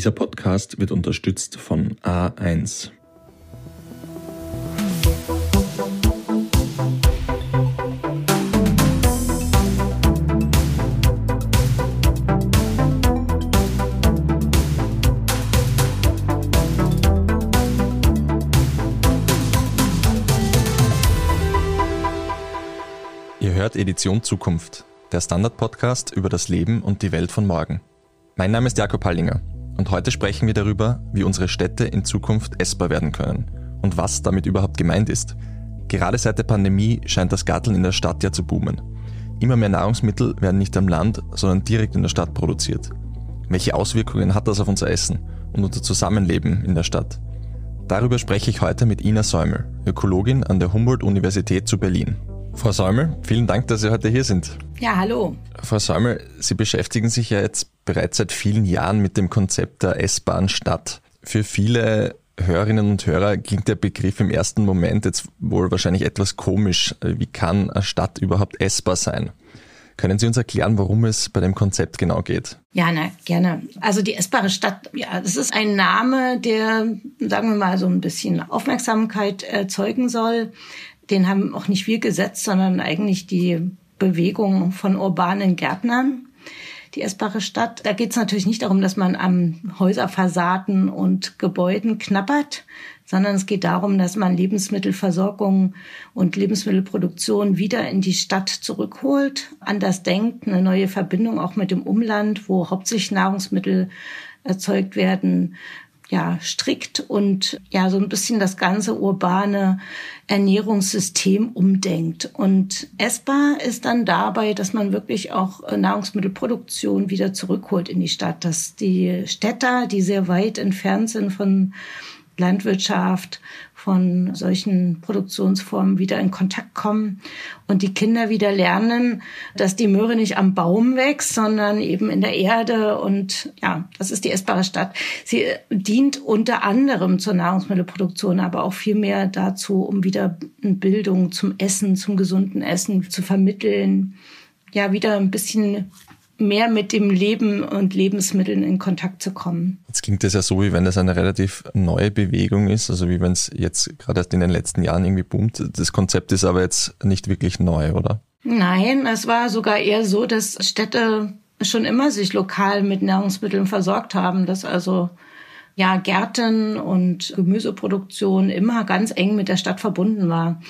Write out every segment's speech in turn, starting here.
Dieser Podcast wird unterstützt von A1. Ihr hört Edition Zukunft, der Standard-Podcast über das Leben und die Welt von morgen. Mein Name ist Jakob Hallinger und heute sprechen wir darüber, wie unsere Städte in Zukunft essbar werden können und was damit überhaupt gemeint ist. Gerade seit der Pandemie scheint das Garteln in der Stadt ja zu boomen. Immer mehr Nahrungsmittel werden nicht am Land, sondern direkt in der Stadt produziert. Welche Auswirkungen hat das auf unser Essen und unser Zusammenleben in der Stadt? Darüber spreche ich heute mit Ina Säumel, Ökologin an der Humboldt-Universität zu Berlin. Frau Säumel, vielen Dank, dass Sie heute hier sind. Ja, hallo. Frau Säumel, Sie beschäftigen sich ja jetzt bereits seit vielen Jahren mit dem Konzept der essbaren Stadt. Für viele Hörerinnen und Hörer klingt der Begriff im ersten Moment jetzt wohl wahrscheinlich etwas komisch. Wie kann eine Stadt überhaupt essbar sein? Können Sie uns erklären, worum es bei dem Konzept genau geht? Ja, na, gerne. Also die essbare Stadt, ja, das ist ein Name, der, sagen wir mal, so ein bisschen Aufmerksamkeit erzeugen soll. Den haben auch nicht wir gesetzt, sondern eigentlich die Bewegung von urbanen Gärtnern die essbare Stadt. Da geht es natürlich nicht darum, dass man am Häuserfassaden und Gebäuden knappert, sondern es geht darum, dass man Lebensmittelversorgung und Lebensmittelproduktion wieder in die Stadt zurückholt, anders denkt, eine neue Verbindung auch mit dem Umland, wo hauptsächlich Nahrungsmittel erzeugt werden, ja, strikt und ja, so ein bisschen das ganze urbane Ernährungssystem umdenkt. Und essbar ist dann dabei, dass man wirklich auch Nahrungsmittelproduktion wieder zurückholt in die Stadt, dass die Städter, die sehr weit entfernt sind von Landwirtschaft, von solchen Produktionsformen wieder in Kontakt kommen und die Kinder wieder lernen, dass die Möhre nicht am Baum wächst, sondern eben in der Erde. Und ja, das ist die essbare Stadt. Sie dient unter anderem zur Nahrungsmittelproduktion, aber auch viel mehr dazu, um wieder Bildung zum Essen, zum gesunden Essen zu vermitteln. Ja, wieder ein bisschen mehr mit dem Leben und Lebensmitteln in Kontakt zu kommen. Jetzt klingt das ja so, wie wenn das eine relativ neue Bewegung ist, also wie wenn es jetzt gerade erst in den letzten Jahren irgendwie boomt. Das Konzept ist aber jetzt nicht wirklich neu, oder? Nein, es war sogar eher so, dass Städte schon immer sich lokal mit Nahrungsmitteln versorgt haben, dass also ja Gärten und Gemüseproduktion immer ganz eng mit der Stadt verbunden war.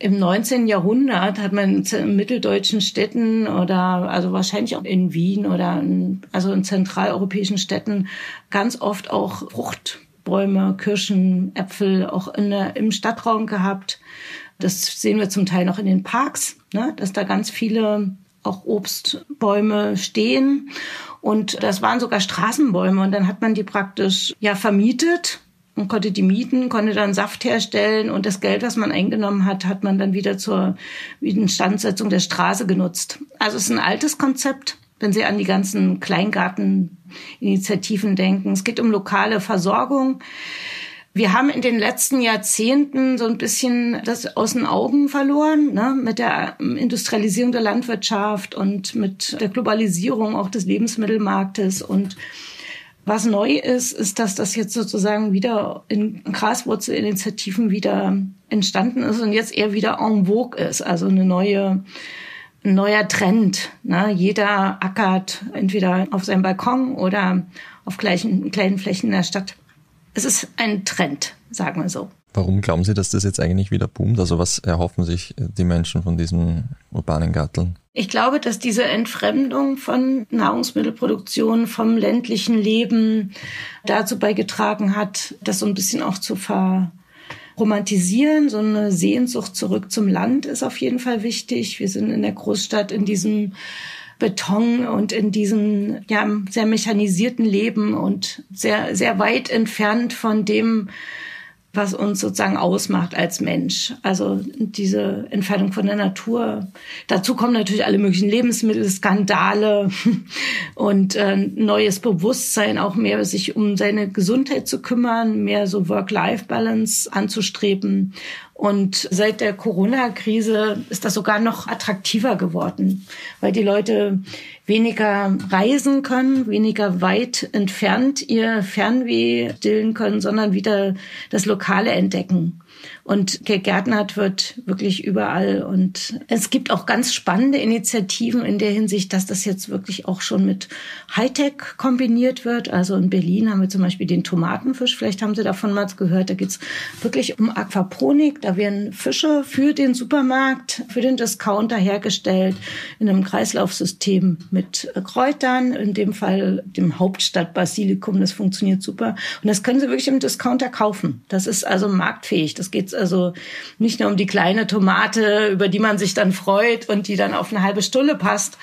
Im 19. Jahrhundert hat man in mitteldeutschen Städten oder also wahrscheinlich auch in Wien oder in, also in zentraleuropäischen Städten ganz oft auch Fruchtbäume, Kirschen, Äpfel auch in der, im Stadtraum gehabt. Das sehen wir zum Teil noch in den Parks, ne, dass da ganz viele auch Obstbäume stehen. Und das waren sogar Straßenbäume. Und dann hat man die praktisch ja vermietet und konnte die mieten, konnte dann Saft herstellen und das Geld, was man eingenommen hat, hat man dann wieder zur Instandsetzung der Straße genutzt. Also es ist ein altes Konzept, wenn Sie an die ganzen Kleingarteninitiativen denken. Es geht um lokale Versorgung. Wir haben in den letzten Jahrzehnten so ein bisschen das aus den Augen verloren, ne? mit der Industrialisierung der Landwirtschaft und mit der Globalisierung auch des Lebensmittelmarktes und was neu ist, ist, dass das jetzt sozusagen wieder in Graswurzelinitiativen wieder entstanden ist und jetzt eher wieder en vogue ist. Also eine neue, ein neuer Trend. Ne? Jeder ackert entweder auf seinem Balkon oder auf gleichen, kleinen Flächen in der Stadt. Es ist ein Trend, sagen wir so. Warum glauben Sie, dass das jetzt eigentlich wieder boomt? Also was erhoffen sich die Menschen von diesem urbanen Garteln? Ich glaube, dass diese Entfremdung von Nahrungsmittelproduktion vom ländlichen Leben dazu beigetragen hat, das so ein bisschen auch zu verromantisieren. So eine Sehnsucht zurück zum Land ist auf jeden Fall wichtig. Wir sind in der Großstadt in diesem Beton und in diesem ja, sehr mechanisierten Leben und sehr, sehr weit entfernt von dem, was uns sozusagen ausmacht als Mensch. Also diese Entfernung von der Natur. Dazu kommen natürlich alle möglichen Lebensmittelskandale und äh, neues Bewusstsein, auch mehr sich um seine Gesundheit zu kümmern, mehr so Work-Life-Balance anzustreben Und seit der Corona-Krise ist das sogar noch attraktiver geworden, weil die Leute weniger reisen können, weniger weit entfernt ihr Fernweh stillen können, sondern wieder das Lokale entdecken. Und gegärtnert wird wirklich überall. Und es gibt auch ganz spannende Initiativen in der Hinsicht, dass das jetzt wirklich auch schon mit Hightech kombiniert wird. Also in Berlin haben wir zum Beispiel den Tomatenfisch. Vielleicht haben Sie davon mal gehört. Da geht's wirklich um Aquaponik. Da werden Fische für den Supermarkt, für den Discounter hergestellt in einem Kreislaufsystem mit Kräutern. In dem Fall dem Hauptstadtbasilikum. Das funktioniert super. Und das können Sie wirklich im Discounter kaufen. Das ist also marktfähig. Das geht also nicht nur um die kleine Tomate, über die man sich dann freut und die dann auf eine halbe Stulle passt,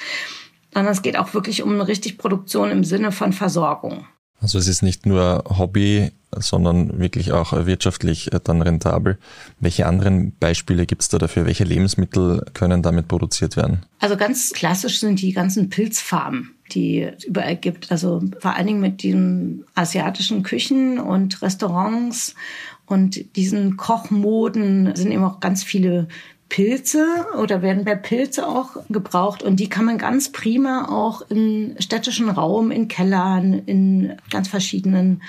sondern es geht auch wirklich um eine richtig Produktion im Sinne von Versorgung. Also es ist nicht nur Hobby, sondern wirklich auch wirtschaftlich dann rentabel. Welche anderen Beispiele gibt es da dafür? Welche Lebensmittel können damit produziert werden? Also ganz klassisch sind die ganzen Pilzfarmen, die es überall gibt. Also vor allen Dingen mit den asiatischen Küchen und Restaurants und diesen Kochmoden sind eben auch ganz viele Pilze oder werden bei Pilze auch gebraucht und die kann man ganz prima auch im städtischen Raum, in Kellern, in ganz verschiedenen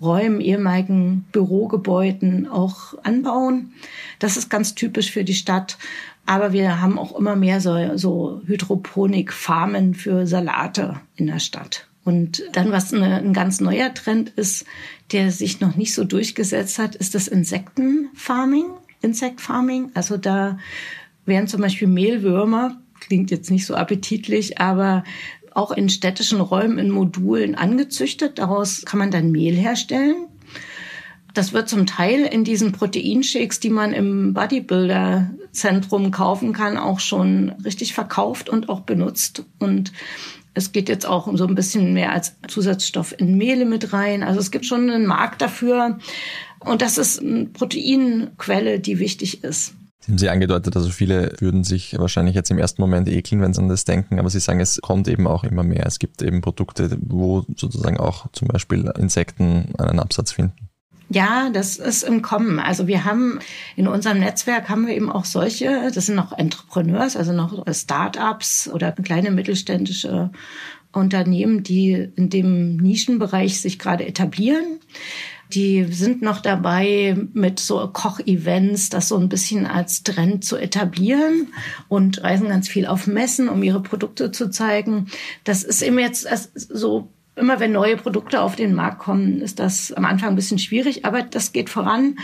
Räumen, ehemaligen Bürogebäuden auch anbauen. Das ist ganz typisch für die Stadt. Aber wir haben auch immer mehr so, so Hydroponik-Farmen für Salate in der Stadt. Und dann, was eine, ein ganz neuer Trend ist, der sich noch nicht so durchgesetzt hat, ist das Insektenfarming, Insect Farming. Also da werden zum Beispiel Mehlwürmer, klingt jetzt nicht so appetitlich, aber auch in städtischen Räumen in Modulen angezüchtet. Daraus kann man dann Mehl herstellen. Das wird zum Teil in diesen Proteinshakes, die man im Bodybuilder-Zentrum kaufen kann, auch schon richtig verkauft und auch benutzt. Und es geht jetzt auch um so ein bisschen mehr als Zusatzstoff in Mehle mit rein. Also es gibt schon einen Markt dafür. Und das ist eine Proteinquelle, die wichtig ist. Sie haben Sie angedeutet, also viele würden sich wahrscheinlich jetzt im ersten Moment ekeln, wenn sie an das denken, aber Sie sagen, es kommt eben auch immer mehr. Es gibt eben Produkte, wo sozusagen auch zum Beispiel Insekten einen Absatz finden. Ja, das ist im Kommen. Also wir haben in unserem Netzwerk haben wir eben auch solche, das sind noch Entrepreneurs, also noch Start-ups oder kleine mittelständische Unternehmen, die in dem Nischenbereich sich gerade etablieren. Die sind noch dabei, mit so Kochevents das so ein bisschen als Trend zu etablieren und reisen ganz viel auf Messen, um ihre Produkte zu zeigen. Das ist eben jetzt so Immer wenn neue Produkte auf den Markt kommen, ist das am Anfang ein bisschen schwierig, aber das geht voran.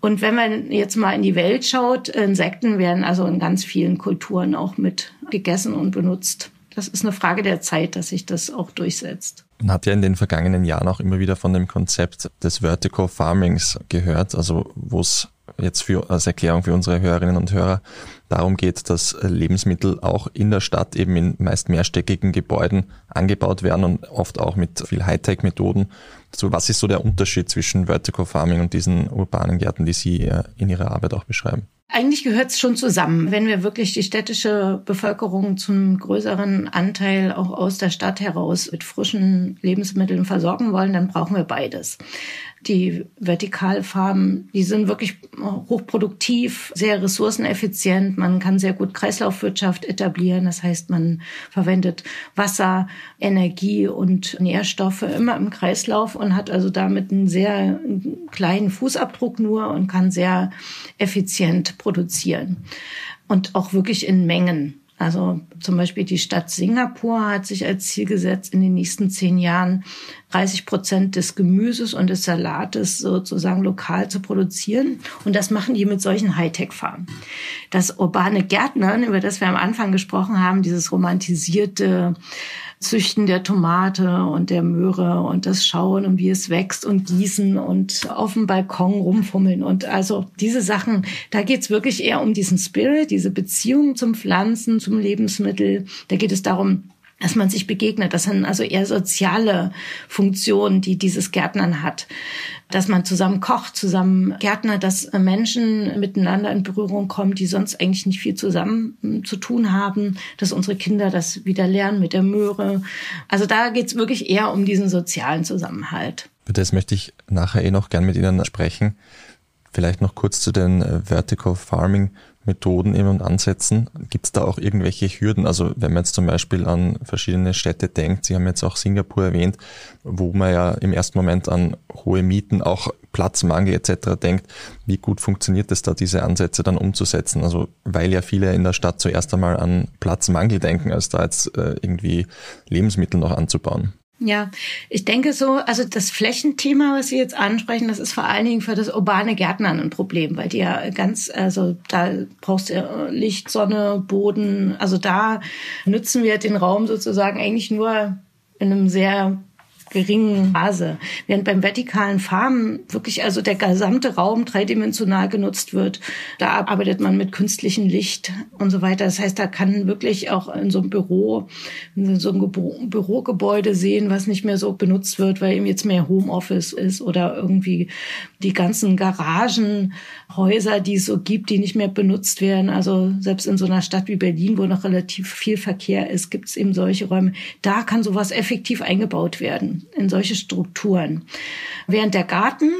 Und wenn man jetzt mal in die Welt schaut, Insekten werden also in ganz vielen Kulturen auch mit gegessen und benutzt. Das ist eine Frage der Zeit, dass sich das auch durchsetzt. Man hat ja in den vergangenen Jahren auch immer wieder von dem Konzept des Vertical Farmings gehört, also wo es jetzt für, als Erklärung für unsere Hörerinnen und Hörer darum geht, dass Lebensmittel auch in der Stadt eben in meist mehrstöckigen Gebäuden angebaut werden und oft auch mit viel Hightech-Methoden. So, was ist so der Unterschied zwischen Vertical Farming und diesen urbanen Gärten, die Sie äh, in Ihrer Arbeit auch beschreiben? Eigentlich gehört es schon zusammen. Wenn wir wirklich die städtische Bevölkerung zum größeren Anteil auch aus der Stadt heraus mit frischen Lebensmitteln versorgen wollen, dann brauchen wir beides. Die Vertikalfarben, die sind wirklich hochproduktiv, sehr ressourceneffizient. Man kann sehr gut Kreislaufwirtschaft etablieren. Das heißt, man verwendet Wasser, Energie und Nährstoffe immer im Kreislauf und hat also damit einen sehr kleinen Fußabdruck nur und kann sehr effizient produzieren. Und auch wirklich in Mengen. Also zum Beispiel die Stadt Singapur hat sich als Ziel gesetzt, in den nächsten zehn Jahren 30 Prozent des Gemüses und des Salates sozusagen lokal zu produzieren. Und das machen die mit solchen Hightech-Farmen. Das urbane Gärtnern, über das wir am Anfang gesprochen haben, dieses romantisierte Züchten der Tomate und der Möhre und das Schauen und wie es wächst und gießen und auf dem Balkon rumfummeln. Und also diese Sachen, da geht's wirklich eher um diesen Spirit, diese Beziehung zum Pflanzen, zum Lebensmittel. Da geht es darum, dass man sich begegnet. Das sind also eher soziale Funktionen, die dieses Gärtnern hat. Dass man zusammen kocht, zusammen Gärtner, dass Menschen miteinander in Berührung kommen, die sonst eigentlich nicht viel zusammen hm, zu tun haben, dass unsere Kinder das wieder lernen mit der Möhre. Also da geht's wirklich eher um diesen sozialen Zusammenhalt. Über das möchte ich nachher eh noch gern mit Ihnen sprechen. Vielleicht noch kurz zu den äh, Vertical Farming Methoden eben und Ansätzen. Gibt es da auch irgendwelche Hürden? Also wenn man jetzt zum Beispiel an verschiedene Städte denkt, Sie haben jetzt auch Singapur erwähnt, wo man ja im ersten Moment an hohe Mieten, auch Platzmangel etc. denkt, wie gut funktioniert es da, diese Ansätze dann umzusetzen? Also weil ja viele in der Stadt zuerst einmal an Platzmangel denken, als da jetzt äh, irgendwie Lebensmittel noch anzubauen. Ja, ich denke so, also das Flächenthema, was Sie jetzt ansprechen, das ist vor allen Dingen für das urbane Gärtnern ein Problem, weil die ja ganz, also da brauchst du Licht, Sonne, Boden. Also da nützen wir den Raum sozusagen eigentlich nur in einem sehr geringen Maße. Während beim vertikalen Farmen wirklich also der gesamte Raum dreidimensional genutzt wird. Da arbeitet man mit künstlichem Licht und so weiter. Das heißt, da kann wirklich auch in so einem Büro, in so einem Bürogebäude sehen, was nicht mehr so benutzt wird, weil eben jetzt mehr Homeoffice ist oder irgendwie die ganzen Garagenhäuser, die es so gibt, die nicht mehr benutzt werden. Also selbst in so einer Stadt wie Berlin, wo noch relativ viel Verkehr ist, gibt es eben solche Räume. Da kann sowas effektiv eingebaut werden in solche Strukturen. Während der Garten,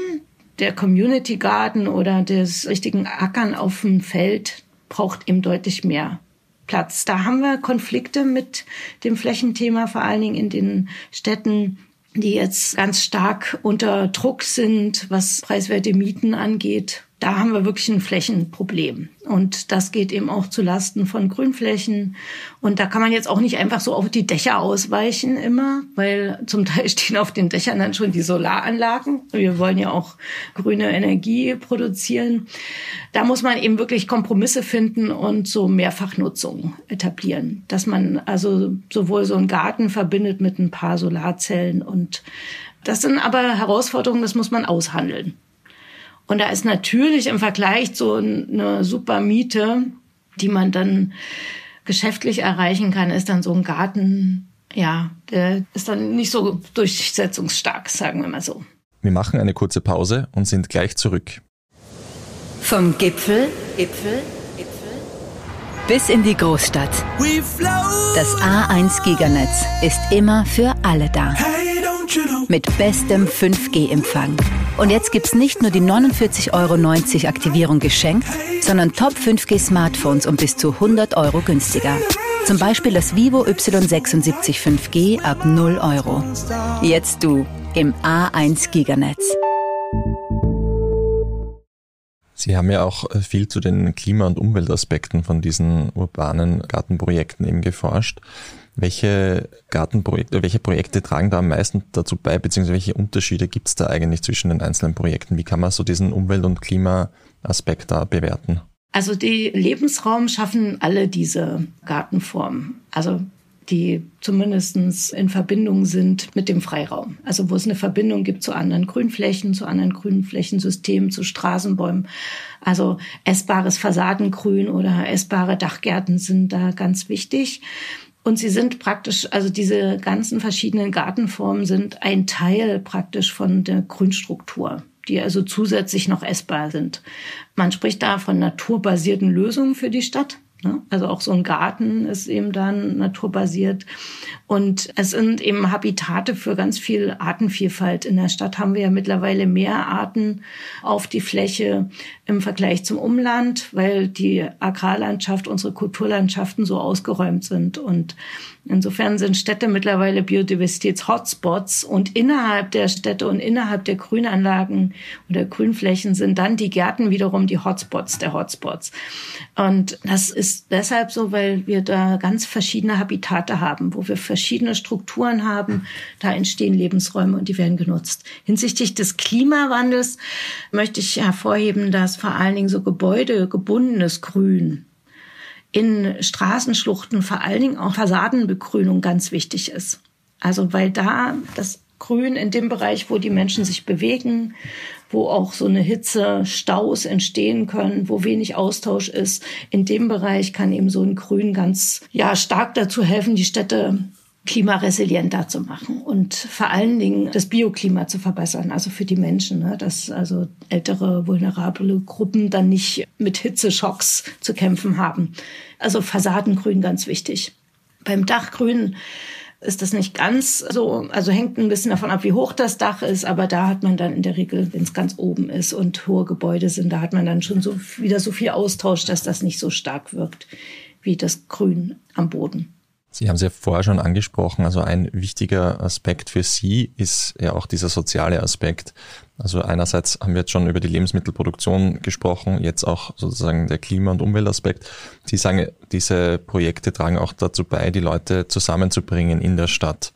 der Community Garten oder des richtigen Ackern auf dem Feld braucht eben deutlich mehr Platz. Da haben wir Konflikte mit dem Flächenthema, vor allen Dingen in den Städten, die jetzt ganz stark unter Druck sind, was preiswerte Mieten angeht da haben wir wirklich ein Flächenproblem. Und das geht eben auch zu Lasten von Grünflächen. Und da kann man jetzt auch nicht einfach so auf die Dächer ausweichen immer, weil zum Teil stehen auf den Dächern dann schon die Solaranlagen. Wir wollen ja auch grüne Energie produzieren. Da muss man eben wirklich Kompromisse finden und so Mehrfachnutzung etablieren. Dass man also sowohl so einen Garten verbindet mit ein paar Solarzellen und das sind aber Herausforderungen, das muss man aushandeln. Und da ist natürlich im Vergleich so eine super Miete, die man dann geschäftlich erreichen kann, ist dann so ein Garten, ja, der ist dann nicht so durchsetzungsstark, sagen wir mal so. Wir machen eine kurze Pause und sind gleich zurück. Vom Gipfel, Gipfel, Gipfel bis in die Großstadt. Das A1 Giganetz ist immer für alle da. Mit bestem 5G-Empfang. Und jetzt gibt's nicht nur die 49,90 Euro Aktivierung geschenkt, sondern Top 5G Smartphones um bis zu 100 Euro günstiger. Zum Beispiel das Vivo Y76 5G ab 0 Euro. Jetzt du im A1 Giganetz. Sie haben ja auch äh, viel zu den Klima- und Umweltaspekten von diesen urbanen Gartenprojekten eben geforscht. Welche Gartenprojekte, welche Projekte tragen da am meisten dazu bei, beziehungsweise welche Unterschiede gibt es da eigentlich zwischen den einzelnen Projekten? Wie kann man so diesen Umwelt- und Klimaaspekt da bewerten? Also die Lebensraum schaffen alle diese Gartenformen. Also die zumindestens in Verbindung sind mit dem Freiraum. Also wo es eine Verbindung gibt zu anderen Grünflächen, zu anderen Grünflächensystemen, zu Straßenbäumen. Also essbares Fassadengrün oder essbare Dachgärten sind da ganz wichtig. Und sie sind praktisch, also diese ganzen verschiedenen Gartenformen sind ein Teil praktisch von der Grünstruktur, die also zusätzlich noch essbar sind. Man spricht da von naturbasierten Lösungen für die Stadt. Ne? Also auch so ein Garten ist eben dann naturbasiert. Und es sind eben Habitate für ganz viel Artenvielfalt. In der Stadt haben wir ja mittlerweile mehr Arten auf die Fläche im Vergleich zum Umland, weil die Agrarlandschaft, unsere Kulturlandschaften so ausgeräumt sind. Und insofern sind Städte mittlerweile Biodiversitäts-Hotspots und innerhalb der Städte und innerhalb der Grünanlagen oder Grünflächen sind dann die Gärten wiederum die Hotspots der Hotspots. Und das ist deshalb so, weil wir da ganz verschiedene Habitate haben, wo wir verschiedene Strukturen haben. Da entstehen Lebensräume und die werden genutzt. Hinsichtlich des Klimawandels möchte ich hervorheben, dass vor allen Dingen so gebäudegebundenes Grün in Straßenschluchten, vor allen Dingen auch Fassadenbegrünung ganz wichtig ist. Also weil da das Grün in dem Bereich, wo die Menschen sich bewegen, wo auch so eine Hitze, Staus entstehen können, wo wenig Austausch ist. In dem Bereich kann eben so ein Grün ganz, ja, stark dazu helfen, die Städte klimaresilienter zu machen und vor allen Dingen das Bioklima zu verbessern, also für die Menschen, ne, dass also ältere, vulnerable Gruppen dann nicht mit Hitzeschocks zu kämpfen haben. Also Fassadengrün ganz wichtig. Beim Dachgrün ist das nicht ganz so, also hängt ein bisschen davon ab, wie hoch das Dach ist, aber da hat man dann in der Regel, wenn es ganz oben ist und hohe Gebäude sind, da hat man dann schon so wieder so viel Austausch, dass das nicht so stark wirkt wie das Grün am Boden. Sie haben es ja vorher schon angesprochen, also ein wichtiger Aspekt für Sie ist ja auch dieser soziale Aspekt. Also einerseits haben wir jetzt schon über die Lebensmittelproduktion gesprochen, jetzt auch sozusagen der Klima- und Umweltaspekt. Sie sagen, diese Projekte tragen auch dazu bei, die Leute zusammenzubringen in der Stadt.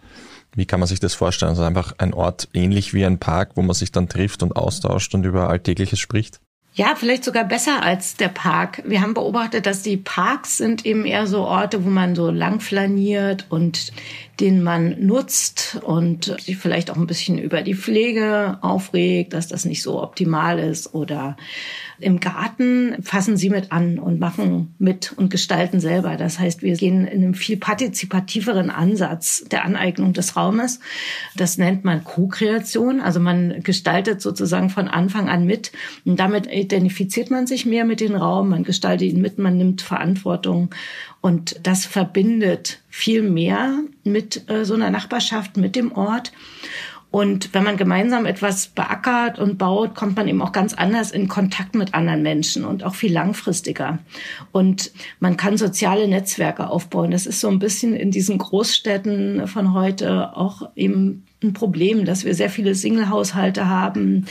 Wie kann man sich das vorstellen? Also einfach ein Ort ähnlich wie ein Park, wo man sich dann trifft und austauscht und über Alltägliches spricht? Ja, vielleicht sogar besser als der Park. Wir haben beobachtet, dass die Parks sind eben eher so Orte, wo man so lang flaniert und den man nutzt und sich vielleicht auch ein bisschen über die Pflege aufregt, dass das nicht so optimal ist oder im Garten fassen sie mit an und machen mit und gestalten selber. Das heißt, wir gehen in einem viel partizipativeren Ansatz der Aneignung des Raumes. Das nennt man Co-Kreation. Also man gestaltet sozusagen von Anfang an mit und damit identifiziert man sich mehr mit dem Raum, man gestaltet ihn mit, man nimmt Verantwortung und das verbindet viel mehr mit äh, so einer Nachbarschaft, mit dem Ort. Und wenn man gemeinsam etwas beackert und baut, kommt man eben auch ganz anders in Kontakt mit anderen Menschen und auch viel langfristiger. Und man kann soziale Netzwerke aufbauen. Das ist so ein bisschen in diesen Großstädten von heute auch eben ein Problem, dass wir sehr viele Single-Haushalte haben.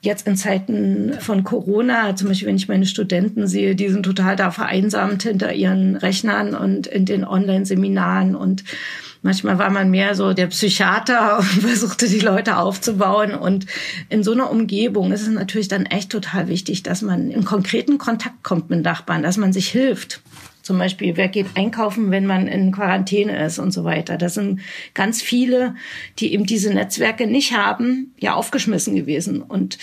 Jetzt in Zeiten von Corona, zum Beispiel wenn ich meine Studenten sehe, die sind total da vereinsamt hinter ihren Rechnern und in den Online-Seminaren und Manchmal war man mehr so der Psychiater und versuchte die Leute aufzubauen. Und in so einer Umgebung ist es natürlich dann echt total wichtig, dass man in konkreten Kontakt kommt mit Nachbarn, dass man sich hilft. Zum Beispiel, wer geht einkaufen, wenn man in Quarantäne ist und so weiter. Das sind ganz viele, die eben diese Netzwerke nicht haben, ja aufgeschmissen gewesen. Und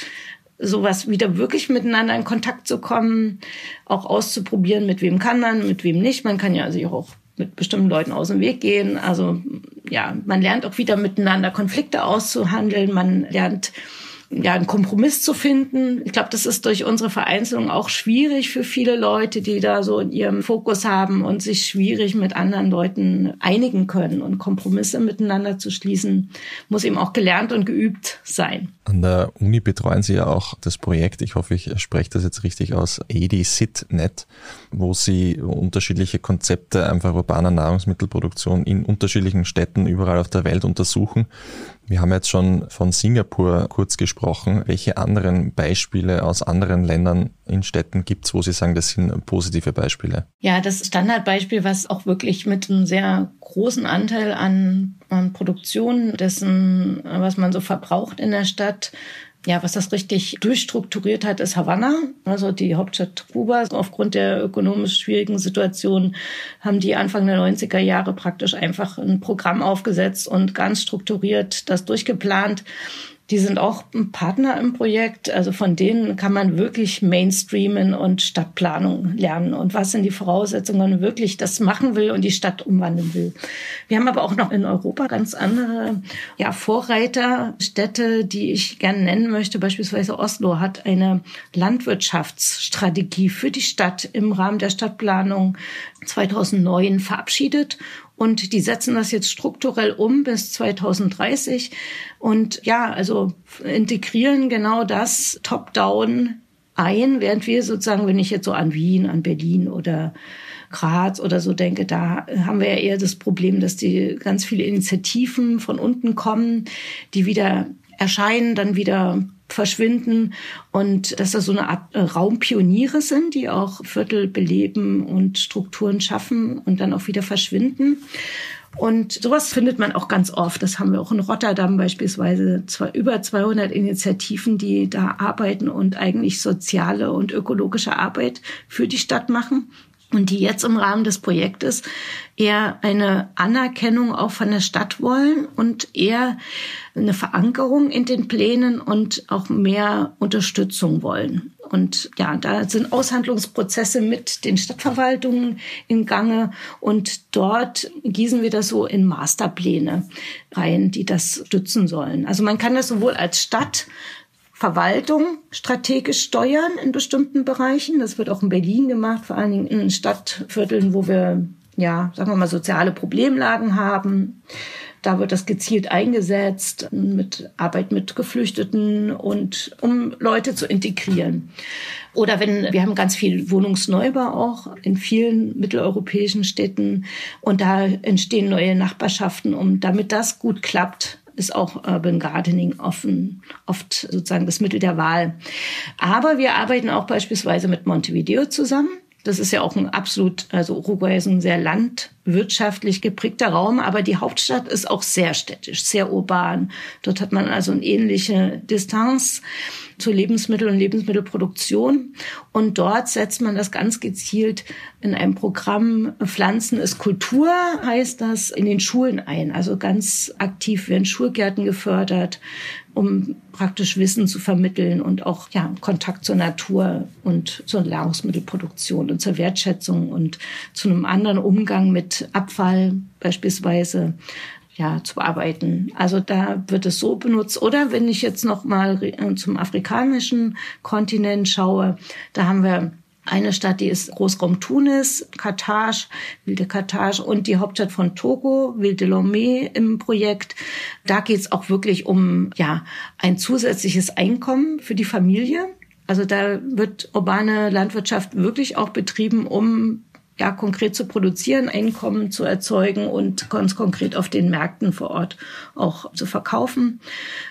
sowas wieder wirklich miteinander in Kontakt zu kommen, auch auszuprobieren, mit wem kann man, mit wem nicht. Man kann ja sich auch mit bestimmten Leuten aus dem Weg gehen. Also ja, man lernt auch wieder miteinander Konflikte auszuhandeln. Man lernt ja, einen Kompromiss zu finden. Ich glaube, das ist durch unsere Vereinzelung auch schwierig für viele Leute, die da so in ihrem Fokus haben und sich schwierig mit anderen Leuten einigen können. Und Kompromisse miteinander zu schließen, muss eben auch gelernt und geübt sein. An der Uni betreuen Sie ja auch das Projekt, ich hoffe, ich spreche das jetzt richtig aus, EDSIT.net, wo Sie unterschiedliche Konzepte einfach urbaner Nahrungsmittelproduktion in unterschiedlichen Städten überall auf der Welt untersuchen. Wir haben jetzt schon von Singapur kurz gesprochen. Welche anderen Beispiele aus anderen Ländern in Städten gibt es, wo Sie sagen, das sind positive Beispiele? Ja, das Standardbeispiel, was auch wirklich mit einem sehr großen Anteil an, an Produktion dessen, was man so verbraucht in der Stadt, ja, was das richtig durchstrukturiert hat, ist Havanna, also die Hauptstadt Kubas. Aufgrund der ökonomisch schwierigen Situation haben die Anfang der 90er Jahre praktisch einfach ein Programm aufgesetzt und ganz strukturiert das durchgeplant die sind auch ein Partner im Projekt. Also von denen kann man wirklich Mainstreamen und Stadtplanung lernen und was sind die Voraussetzungen, wenn man wirklich das machen will und die Stadt umwandeln will. Wir haben aber auch noch in Europa ganz andere ja, Vorreiterstädte, die ich gerne nennen möchte. Beispielsweise Oslo hat eine Landwirtschaftsstrategie für die Stadt im Rahmen der Stadtplanung 2009 verabschiedet und die setzen das jetzt strukturell um bis 2030. Und ja, also integrieren genau das top-down ein, während wir sozusagen, wenn ich jetzt so an Wien, an Berlin oder Graz oder so denke, da haben wir ja eher das Problem, dass die ganz viele Initiativen von unten kommen, die wieder erscheinen, dann wieder verschwinden und dass das so eine Art äh, Raumpioniere sind, die auch Viertel beleben und Strukturen schaffen und dann auch wieder verschwinden. Und sowas findet man auch ganz oft. Das haben wir auch in Rotterdam beispielsweise. Zwei, über 200 Initiativen, die da arbeiten und eigentlich soziale und ökologische Arbeit für die Stadt machen und die jetzt im Rahmen des Projektes eher eine Anerkennung auch von der Stadt wollen und eher eine Verankerung in den Plänen und auch mehr Unterstützung wollen. Und ja, da sind Aushandlungsprozesse mit den Stadtverwaltungen in Gange und dort gießen wir das so in Masterpläne rein, die das stützen sollen. Also man kann das sowohl als Stadt Verwaltung strategisch steuern in bestimmten Bereichen. Das wird auch in Berlin gemacht, vor allen Dingen in Stadtvierteln, wo wir, ja, sagen wir mal, soziale Problemlagen haben. Da wird das gezielt eingesetzt mit Arbeit mit Geflüchteten und um Leute zu integrieren. Oder wenn, wir haben ganz viel Wohnungsneubau auch in vielen mitteleuropäischen Städten und da entstehen neue Nachbarschaften, um damit das gut klappt, ist auch Urban Gardening offen, oft sozusagen das Mittel der Wahl. Aber wir arbeiten auch beispielsweise mit Montevideo zusammen. Das ist ja auch ein absolut, also Uruguay ist ein sehr landwirtschaftlich geprägter Raum, aber die Hauptstadt ist auch sehr städtisch, sehr urban. Dort hat man also eine ähnliche Distanz zur Lebensmittel- und Lebensmittelproduktion. Und dort setzt man das ganz gezielt in einem Programm Pflanzen ist Kultur, heißt das, in den Schulen ein. Also ganz aktiv werden Schulgärten gefördert, um praktisch Wissen zu vermitteln und auch ja, Kontakt zur Natur und zur Nahrungsmittelproduktion und zur Wertschätzung und zu einem anderen Umgang mit Abfall beispielsweise ja, zu arbeiten. Also da wird es so benutzt. Oder wenn ich jetzt noch mal zum afrikanischen Kontinent schaue, da haben wir eine Stadt, die ist Großraum Tunis, Karthage, Wilde Karthage und die Hauptstadt von Togo, Wilde Lomé im Projekt. Da geht es auch wirklich um ja ein zusätzliches Einkommen für die Familie. Also da wird urbane Landwirtschaft wirklich auch betrieben, um ja konkret zu produzieren, Einkommen zu erzeugen und ganz konkret auf den Märkten vor Ort auch zu verkaufen.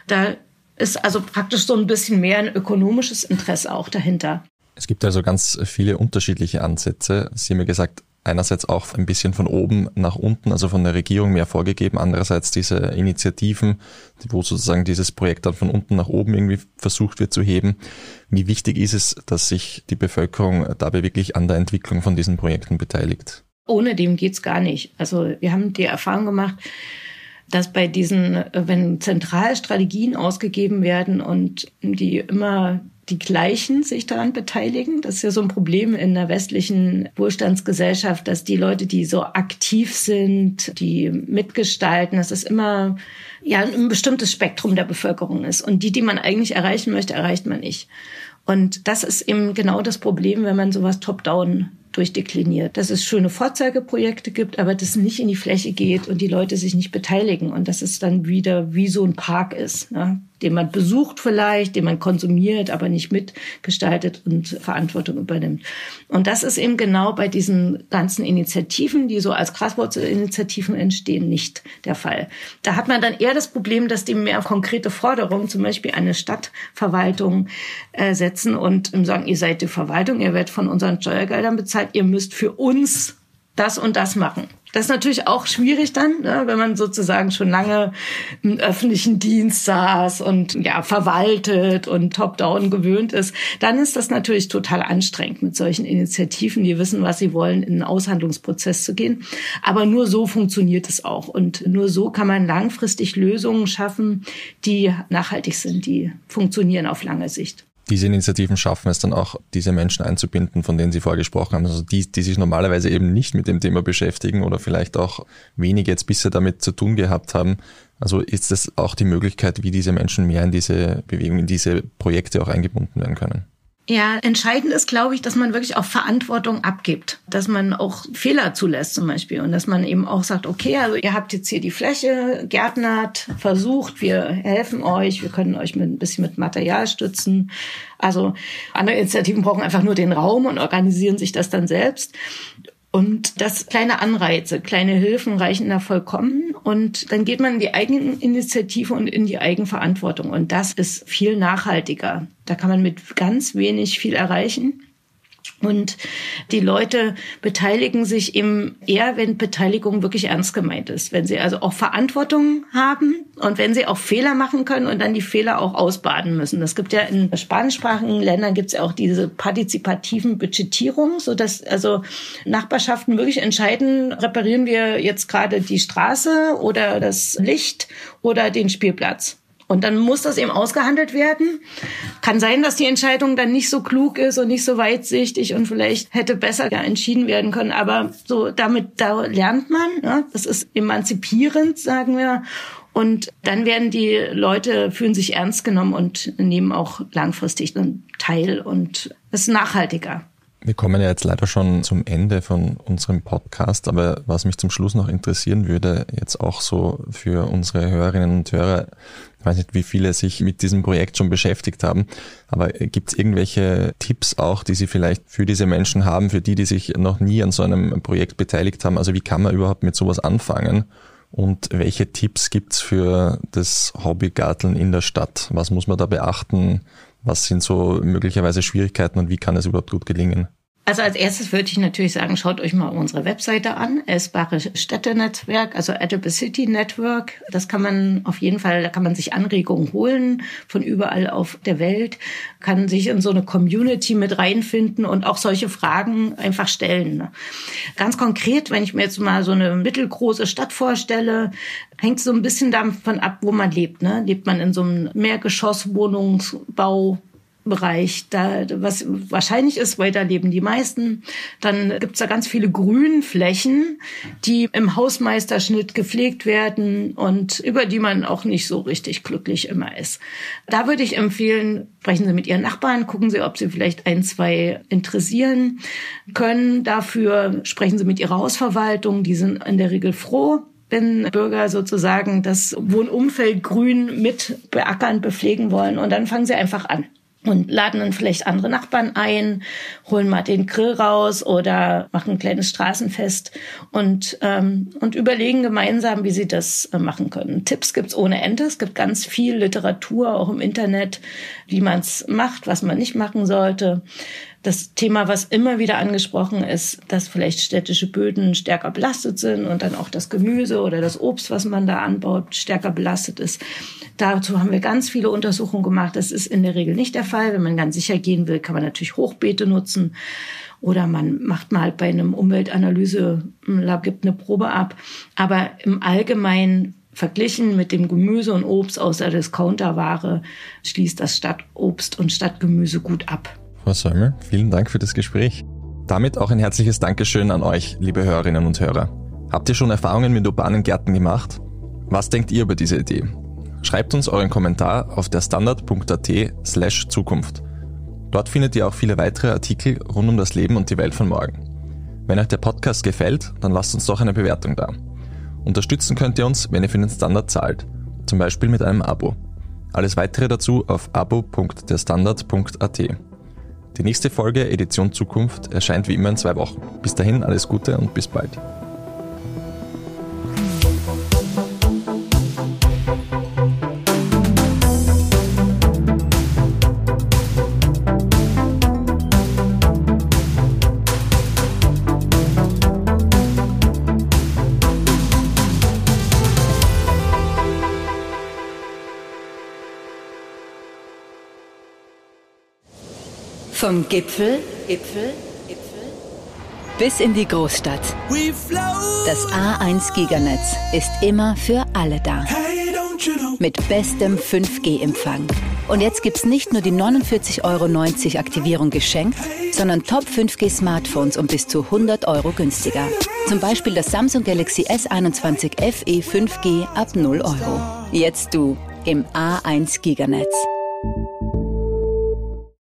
Da ist also praktisch so ein bisschen mehr ein ökonomisches Interesse auch dahinter. Es gibt also ganz viele unterschiedliche Ansätze. Sie haben ja gesagt, einerseits auch ein bisschen von oben nach unten, also von der Regierung mehr vorgegeben, andererseits diese Initiativen, wo sozusagen dieses Projekt dann von unten nach oben irgendwie versucht wird zu heben. Wie wichtig ist es, dass sich die Bevölkerung dabei wirklich an der Entwicklung von diesen Projekten beteiligt? Ohne dem geht's gar nicht. Also wir haben die Erfahrung gemacht, dass bei diesen, wenn zentral Strategien ausgegeben werden und die immer die Gleichen sich daran beteiligen. Das ist ja so ein Problem in der westlichen Wohlstandsgesellschaft, dass die Leute, die so aktiv sind, die mitgestalten, dass es immer ja ein bestimmtes Spektrum der Bevölkerung ist. Und die, die man eigentlich erreichen möchte, erreicht man nicht. Und das ist eben genau das Problem, wenn man sowas top-down durchdekliniert, dass es schöne Vorzeigeprojekte gibt, aber das nicht in die Fläche geht und die Leute sich nicht beteiligen und dass es dann wieder wie so ein Park ist. Ne? Den man besucht vielleicht, den man konsumiert, aber nicht mitgestaltet und Verantwortung übernimmt. Und das ist eben genau bei diesen ganzen Initiativen, die so als Graswurzelinitiativen entstehen, nicht der Fall. Da hat man dann eher das Problem, dass die mehr konkrete Forderungen, zum Beispiel eine Stadtverwaltung, äh, setzen und sagen, ihr seid die Verwaltung, ihr werdet von unseren Steuergeldern bezahlt, ihr müsst für uns das und das machen. Das ist natürlich auch schwierig dann, ne, wenn man sozusagen schon lange im öffentlichen Dienst saß und ja verwaltet und top-down gewöhnt ist. Dann ist das natürlich total anstrengend mit solchen Initiativen, die wissen, was sie wollen, in einen Aushandlungsprozess zu gehen. Aber nur so funktioniert es auch und nur so kann man langfristig Lösungen schaffen, die nachhaltig sind, die funktionieren auf lange Sicht diese Initiativen schaffen es dann auch, diese Menschen einzubinden, von denen Sie vorgesprochen haben, also die, die sich normalerweise eben nicht mit dem Thema beschäftigen oder vielleicht auch wenig jetzt bisher damit zu tun gehabt haben. Also ist es auch die Möglichkeit, wie diese Menschen mehr in diese Bewegung, in diese Projekte auch eingebunden werden können? Ja, entscheidend ist, glaube ich, dass man wirklich auch Verantwortung abgibt, dass man auch Fehler zulässt zum Beispiel und dass man eben auch sagt, okay, also ihr habt jetzt hier die Fläche, gärtnert, versucht, wir helfen euch, wir können euch mit ein bisschen mit Material stützen. Also andere Initiativen brauchen einfach nur den Raum und organisieren sich das dann selbst. Und das kleine Anreize, kleine Hilfen reichen da vollkommen. Und dann geht man in die Eigeninitiative und in die Eigenverantwortung. Und das ist viel nachhaltiger. Da kann man mit ganz wenig viel erreichen. Und die Leute beteiligen sich eben eher, wenn Beteiligung wirklich ernst gemeint ist. Wenn sie also auch Verantwortung haben und wenn sie auch Fehler machen können und dann die Fehler auch ausbaden müssen. Das gibt ja in spanischsprachigen Ländern gibt es ja auch diese partizipativen Budgetierungen, so dass also Nachbarschaften wirklich entscheiden, reparieren wir jetzt gerade die Straße oder das Licht oder den Spielplatz. Und dann muss das eben ausgehandelt werden. Kann sein, dass die Entscheidung dann nicht so klug ist und nicht so weitsichtig und vielleicht hätte besser entschieden werden können. Aber so damit, da lernt man. Ne? Das ist emanzipierend, sagen wir. Und dann werden die Leute, fühlen sich ernst genommen und nehmen auch langfristig einen Teil und es ist nachhaltiger. Wir kommen ja jetzt leider schon zum Ende von unserem Podcast, aber was mich zum Schluss noch interessieren würde, jetzt auch so für unsere Hörerinnen und Hörer, ich weiß nicht, wie viele sich mit diesem Projekt schon beschäftigt haben, aber gibt es irgendwelche Tipps auch, die Sie vielleicht für diese Menschen haben, für die, die sich noch nie an so einem Projekt beteiligt haben? Also wie kann man überhaupt mit sowas anfangen? Und welche Tipps gibt's für das Hobbygarteln in der Stadt? Was muss man da beachten? Was sind so möglicherweise Schwierigkeiten und wie kann es überhaupt gut gelingen? Also als erstes würde ich natürlich sagen, schaut euch mal unsere Webseite an, Essbare Städte-Netzwerk, also Edible City Network. Das kann man auf jeden Fall, da kann man sich Anregungen holen von überall auf der Welt, kann sich in so eine Community mit reinfinden und auch solche Fragen einfach stellen. Ganz konkret, wenn ich mir jetzt mal so eine mittelgroße Stadt vorstelle, hängt so ein bisschen davon ab, wo man lebt. Ne? Lebt man in so einem Mehrgeschosswohnungsbau Bereich, da, was wahrscheinlich ist, weil da leben die meisten. Dann gibt's da ganz viele Grünflächen, die im Hausmeisterschnitt gepflegt werden und über die man auch nicht so richtig glücklich immer ist. Da würde ich empfehlen, sprechen Sie mit Ihren Nachbarn, gucken Sie, ob Sie vielleicht ein, zwei interessieren können. Dafür sprechen Sie mit Ihrer Hausverwaltung, die sind in der Regel froh, wenn Bürger sozusagen das Wohnumfeld grün mit beackern, bepflegen wollen. Und dann fangen sie einfach an und laden dann vielleicht andere Nachbarn ein, holen mal den Grill raus oder machen ein kleines Straßenfest und, ähm, und überlegen gemeinsam, wie sie das äh, machen können. Tipps gibt's ohne Ende. Es gibt ganz viel Literatur auch im Internet, wie man's macht, was man nicht machen sollte das Thema, was immer wieder angesprochen ist, dass vielleicht städtische Böden stärker belastet sind und dann auch das Gemüse oder das Obst, was man da anbaut, stärker belastet ist. Dazu haben wir ganz viele Untersuchungen gemacht. Das ist in der Regel nicht der Fall. Wenn man ganz sicher gehen will, kann man natürlich Hochbeete nutzen oder man macht mal bei einem Umweltanalyse-Lab, gibt eine Probe ab. Aber im Allgemeinen verglichen mit dem Gemüse und Obst aus der Discounterware schließt das Stadtobst und Stadtgemüse gut ab. Frau Säumel, vielen Dank für das Gespräch. Damit auch ein herzliches Dankeschön an euch, liebe Hörerinnen und Hörer. Habt ihr schon Erfahrungen mit urbanen Gärten gemacht? Was denkt ihr über diese Idee? Schreibt uns euren Kommentar auf der standard.at slash Zukunft. Dort findet ihr auch viele weitere Artikel rund um das Leben und die Welt von morgen. Wenn euch der Podcast gefällt, dann lasst uns doch eine Bewertung da. Unterstützen könnt ihr uns, wenn ihr für den Standard zahlt, zum Beispiel mit einem Abo. Alles weitere dazu auf abo.derstandard.at. Die nächste Folge Edition Zukunft erscheint wie immer in zwei Wochen. Bis dahin alles Gute und bis bald. Vom Gipfel, Gipfel, Gipfel bis in die Großstadt. Das A1 Giganetz ist immer für alle da. Mit bestem 5G-Empfang. Und jetzt gibt's nicht nur die 49,90 Euro Aktivierung geschenkt, sondern Top 5G Smartphones um bis zu 100 Euro günstiger. Zum Beispiel das Samsung Galaxy S21 FE 5G ab 0 Euro. Jetzt du im A1 Giganetz.